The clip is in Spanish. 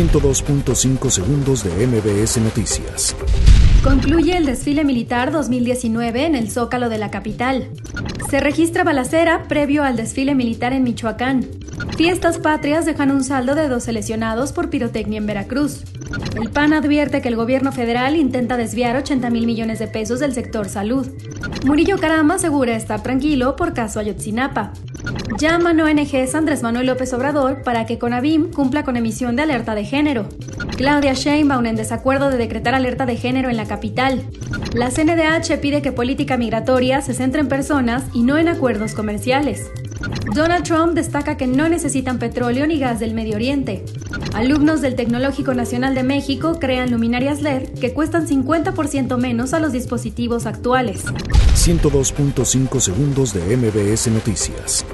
102.5 segundos de MBS Noticias. Concluye el desfile militar 2019 en el Zócalo de la capital. Se registra balacera previo al desfile militar en Michoacán. Fiestas patrias dejan un saldo de 12 lesionados por pirotecnia en Veracruz. El PAN advierte que el gobierno federal intenta desviar 80 mil millones de pesos del sector salud. Murillo Caramba asegura estar tranquilo por caso Ayotzinapa. Llaman ONGs Andrés Manuel López Obrador para que Conavim cumpla con emisión de alerta de género. Claudia Sheinbaum en desacuerdo de decretar alerta de género en la capital. La CNDH pide que política migratoria se centre en personas y no en acuerdos comerciales. Donald Trump destaca que no necesitan petróleo ni gas del Medio Oriente. Alumnos del Tecnológico Nacional de México crean luminarias LED que cuestan 50% menos a los dispositivos actuales. 102.5 segundos de MBS Noticias.